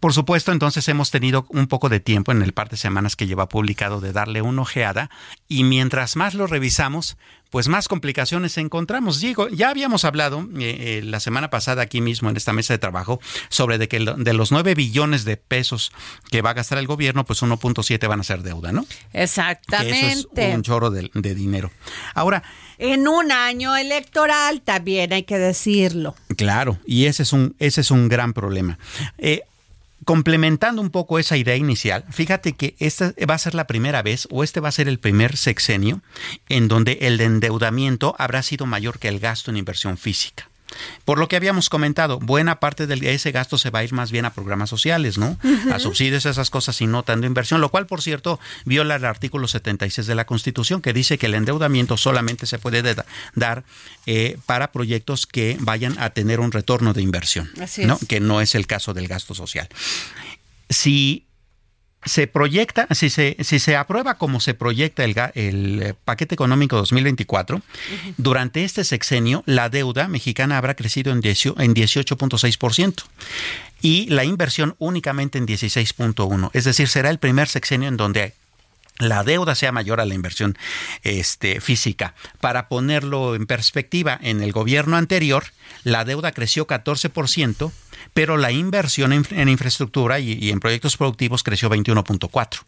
por supuesto, entonces hemos tenido un poco de tiempo en el par de semanas que lleva publicado de darle una ojeada y mientras más lo revisamos, pues más complicaciones encontramos. Digo, ya habíamos hablado eh, eh, la semana pasada aquí mismo en esta mesa de trabajo sobre de que lo- de los 9 billones de pesos que va a gastar el gobierno, pues 1.7 van a ser deuda, ¿no? Que exactamente eso es un chorro de, de dinero. Ahora, en un año electoral también hay que decirlo claro, y ese es un, ese es un gran problema. Eh, complementando un poco esa idea inicial, fíjate que esta va a ser la primera vez o este va a ser el primer sexenio en donde el endeudamiento habrá sido mayor que el gasto en inversión física. Por lo que habíamos comentado, buena parte de ese gasto se va a ir más bien a programas sociales, ¿no? A subsidios, esas cosas y no tanto inversión, lo cual, por cierto, viola el artículo 76 de la Constitución, que dice que el endeudamiento solamente se puede da- dar eh, para proyectos que vayan a tener un retorno de inversión, Así ¿no? es. Que no es el caso del gasto social. Si se proyecta, si se, si se aprueba como se proyecta el, el, eh, paquete económico 2024, durante este sexenio la deuda mexicana habrá crecido en, 18 en 18.6% y la inversión únicamente en 16.1%. Es decir, será el primer sexenio en donde la deuda sea mayor a la inversión este, física. Para ponerlo en perspectiva, en el gobierno anterior, la deuda creció 14%, pero la inversión en, en infraestructura y, y en proyectos productivos creció 21.4%.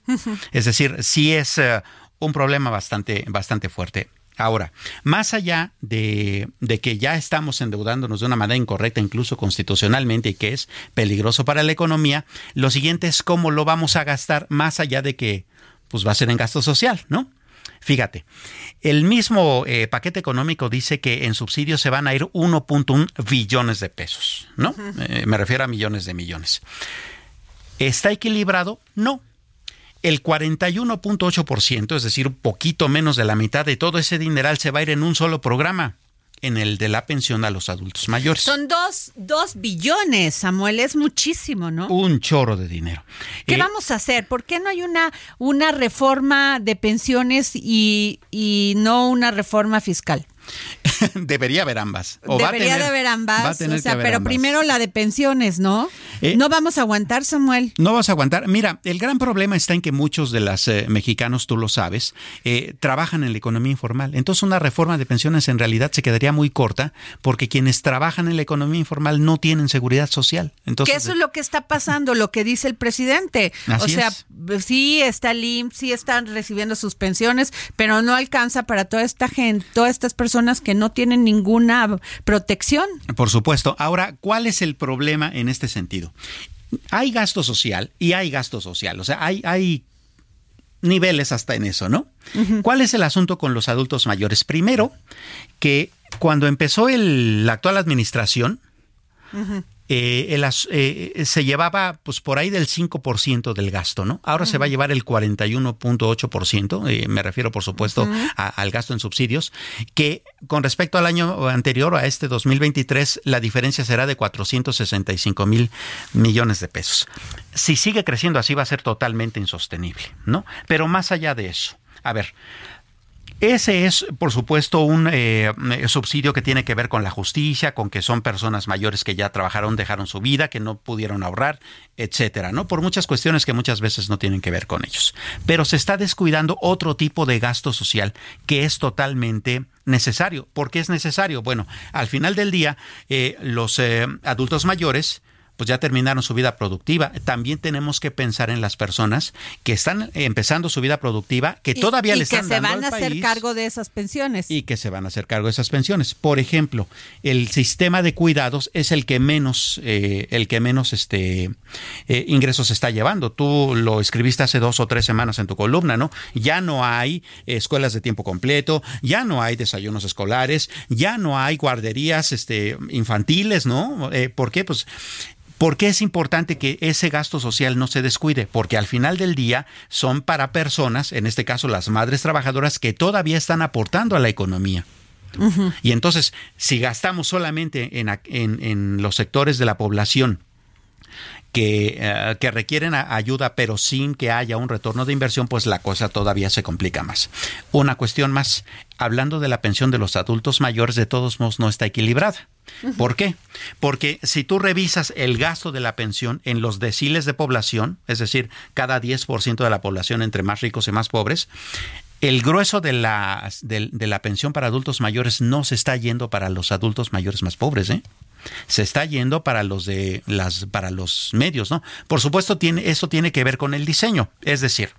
Es decir, sí es eh, un problema bastante, bastante fuerte. Ahora, más allá de, de que ya estamos endeudándonos de una manera incorrecta, incluso constitucionalmente, y que es peligroso para la economía, lo siguiente es cómo lo vamos a gastar más allá de que pues va a ser en gasto social, ¿no? Fíjate, el mismo eh, paquete económico dice que en subsidios se van a ir 1.1 billones de pesos, ¿no? Eh, me refiero a millones de millones. ¿Está equilibrado? No. El 41.8%, es decir, un poquito menos de la mitad de todo ese dineral se va a ir en un solo programa, en el de la pensión a los adultos mayores. son dos, dos billones Samuel es muchísimo no Un chorro de dinero. ¿Qué Eh, vamos a hacer? ¿Por qué no hay una, una reforma de pensiones y, y no una reforma fiscal? debería haber ambas. O Debería tener- de haber ambas, o sea, pero ambas. primero la de pensiones, ¿no? Eh, no vamos a aguantar, Samuel. No vas a aguantar. Mira, el gran problema está en que muchos de los eh, mexicanos, tú lo sabes, eh, trabajan en la economía informal. Entonces una reforma de pensiones en realidad se quedaría muy corta porque quienes trabajan en la economía informal no tienen seguridad social. Entonces, que eso es lo que está pasando, lo que dice el presidente. o sea, sí está el IMSS, sí están recibiendo sus pensiones, pero no alcanza para toda esta gente, todas estas personas que no tienen ninguna protección. Por supuesto. Ahora, ¿cuál es el problema en este sentido? Hay gasto social y hay gasto social. O sea, hay, hay niveles hasta en eso, ¿no? ¿Cuál es el asunto con los adultos mayores? Primero, que cuando empezó el, la actual administración, eh, eh, se llevaba pues por ahí del 5% del gasto, ¿no? Ahora se va a llevar el 41.8%, eh, me refiero por supuesto al gasto en subsidios, que con respecto al año anterior, a este 2023, la diferencia será de 465 mil millones de pesos. Si sigue creciendo así va a ser totalmente insostenible, ¿no? Pero más allá de eso, a ver, ese es, por supuesto, un eh, subsidio que tiene que ver con la justicia, con que son personas mayores que ya trabajaron, dejaron su vida, que no pudieron ahorrar, etcétera, ¿no? Por muchas cuestiones que muchas veces no tienen que ver con ellos. Pero se está descuidando otro tipo de gasto social que es totalmente necesario. ¿Por qué es necesario? Bueno, al final del día, eh, los eh, adultos mayores pues ya terminaron su vida productiva. También tenemos que pensar en las personas que están empezando su vida productiva, que todavía les están dando que se van a hacer cargo de esas pensiones. Y que se van a hacer cargo de esas pensiones. Por ejemplo, el sistema de cuidados es el que menos, eh, el que menos este, eh, ingresos está llevando. Tú lo escribiste hace dos o tres semanas en tu columna, ¿no? Ya no hay escuelas de tiempo completo, ya no hay desayunos escolares, ya no hay guarderías este, infantiles, ¿no? Eh, ¿Por qué? Pues ¿Por qué es importante que ese gasto social no se descuide? Porque al final del día son para personas, en este caso las madres trabajadoras, que todavía están aportando a la economía. Y entonces, si gastamos solamente en, en, los sectores de la población que, eh, que, requieren ayuda, pero sin que haya un retorno de inversión, pues la cosa todavía se complica más. Una cuestión más, hablando de la pensión de los adultos mayores, de todos modos no está equilibrada. ¿Por qué? Porque si tú revisas el gasto de la pensión en los deciles de población, es decir, cada 10% de la población entre más ricos y más pobres, el grueso de la, de, la pensión para adultos mayores no se está yendo para los adultos mayores más pobres, ¿eh? Se está yendo para los de las para los medios, ¿no? Por supuesto tiene eso tiene que ver con el diseño, es decir,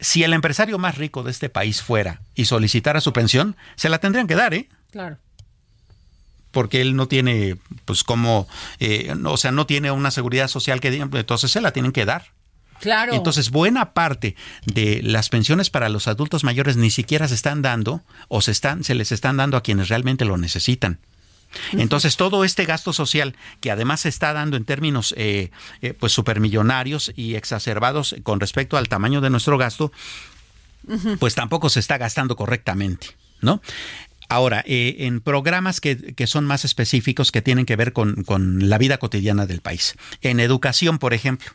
si el empresario más rico de este país fuera y solicitara su pensión, se la tendrían que dar, ¿eh? Claro porque él no tiene, pues como, eh, o sea, no tiene una seguridad social que entonces se la tienen que dar. Claro. Entonces, buena parte de las pensiones para los adultos mayores ni siquiera se están dando o se están, se les están dando a quienes realmente lo necesitan. Entonces, todo este gasto social, que además se está dando en términos eh, eh, pues supermillonarios y exacerbados con respecto al tamaño de nuestro gasto, pues tampoco se está gastando correctamente, ¿no? Ahora, eh, en programas que, son más específicos que tienen que ver con, la vida cotidiana del país. En educación, por ejemplo.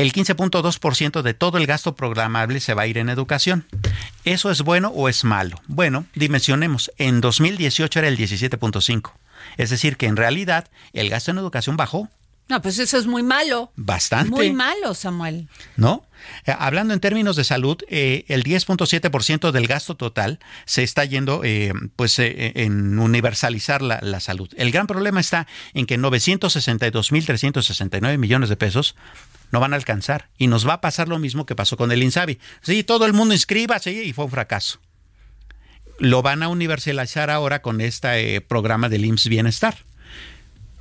El 15.2% de todo el gasto programable se va a ir en educación. ¿Eso es bueno o es malo? Bueno, dimensionemos. En 2018 era el 17.5. Es decir, que en realidad el gasto en educación bajó. No, pues eso es muy malo. Bastante. Muy malo, Samuel. ¿No? Eh, hablando en términos de salud, eh, el 10.7% del gasto total se está yendo eh, pues en universalizar la, la, salud. El gran problema está en que 962.369 millones de pesos no van a alcanzar y nos va a pasar lo mismo que pasó con el INSABI. Sí, todo el mundo inscríbase y fue un fracaso. Lo van a universalizar ahora con este programa del IMSS Bienestar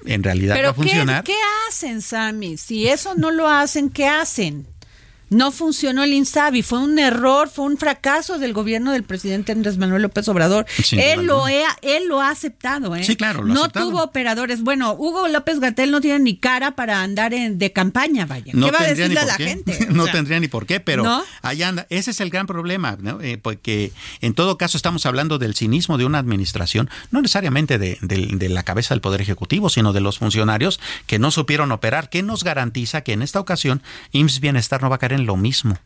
en realidad va a funcionar. ¿qué, ¿Qué hacen, Sammy? Si eso no lo hacen, ¿qué hacen? No funcionó el Insabi, fue un error, fue un fracaso del gobierno del presidente Andrés Manuel López Obrador. él lo, ha, él lo ha aceptado, ¿eh? Sí, claro, lo No tuvo operadores. Bueno, Hugo López Gatel no tiene ni cara para andar en, de campaña, vaya. No ¿Qué va a decirle a la gente? no tendría ni por qué, pero allá anda. Ese es el gran problema, ¿no? Eh, porque en todo caso estamos hablando del cinismo de una administración, no necesariamente de, de la cabeza del Poder Ejecutivo, sino de los funcionarios que no supieron operar. ¿Qué nos garantiza que en esta ocasión IMSS Bienestar no va a caer en lo mismo.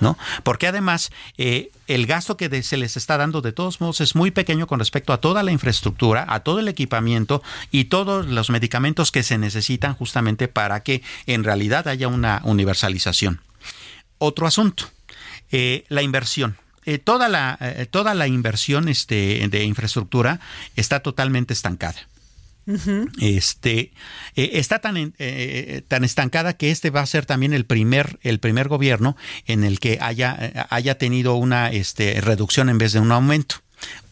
¿no? Porque además eh, el gasto que se les está dando de todos modos es muy pequeño con respecto a toda la infraestructura, a todo el equipamiento y todos los medicamentos que se necesitan justamente para que en realidad haya una universalización. Otro asunto, eh, la inversión. Eh, toda, la, toda la inversión este, de infraestructura está totalmente estancada. Este eh, está tan, eh, eh, tan estancada que este va a ser también el primer, el primer gobierno en el que haya, haya tenido una este, reducción en vez de un aumento.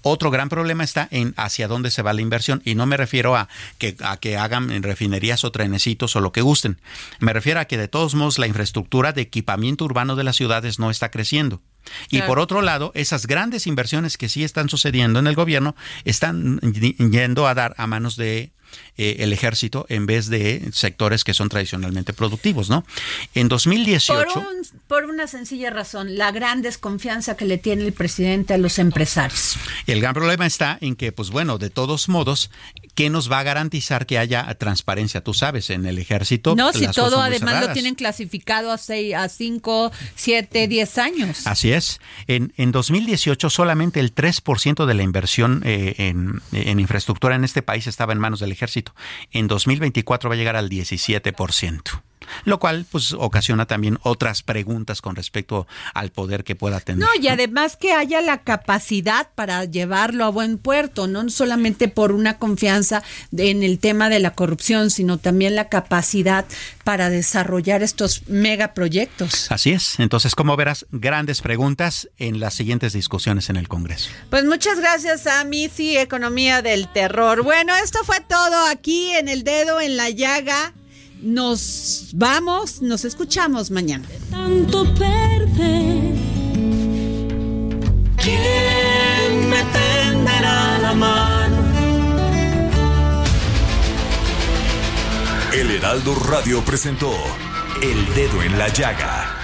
Otro gran problema está en hacia dónde se va la inversión. Y no me refiero a que, a que hagan refinerías o trenecitos o lo que gusten. Me refiero a que de todos modos la infraestructura de equipamiento urbano de las ciudades no está creciendo. Y por otro lado, esas grandes inversiones que sí están sucediendo en el gobierno están yendo a dar a manos de eh, el ejército en vez de sectores que son tradicionalmente productivos, ¿no? En 2018... Por, por, una sencilla razón, la gran desconfianza que le tiene el presidente a los empresarios. El gran problema está en que, pues bueno, de todos modos, ¿qué nos va a garantizar que haya transparencia? Tú sabes, en el ejército... No, si todo además lo tienen clasificado a 6, a 5, 7, 10 años. Así es. En, en 2018 solamente el 3% de la inversión eh, en, en infraestructura en este país estaba en manos del ejército en 2024 va a llegar al 17% lo cual pues ocasiona también otras preguntas con respecto al poder que pueda tener. No, y además que haya la capacidad para llevarlo a buen puerto, no solamente por una confianza en el tema de la corrupción, sino también la capacidad para desarrollar estos megaproyectos. Así es, entonces como verás, grandes preguntas en las siguientes discusiones en el Congreso. Pues muchas gracias a Missy Economía del Terror. Bueno, esto fue todo aquí en el dedo en la llaga. Nos vamos, nos escuchamos mañana. Tanto perder. ¿Quién me tenderá la mano? El Heraldo Radio presentó El Dedo en la Llaga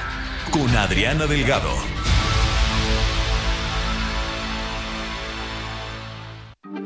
con Adriana Delgado.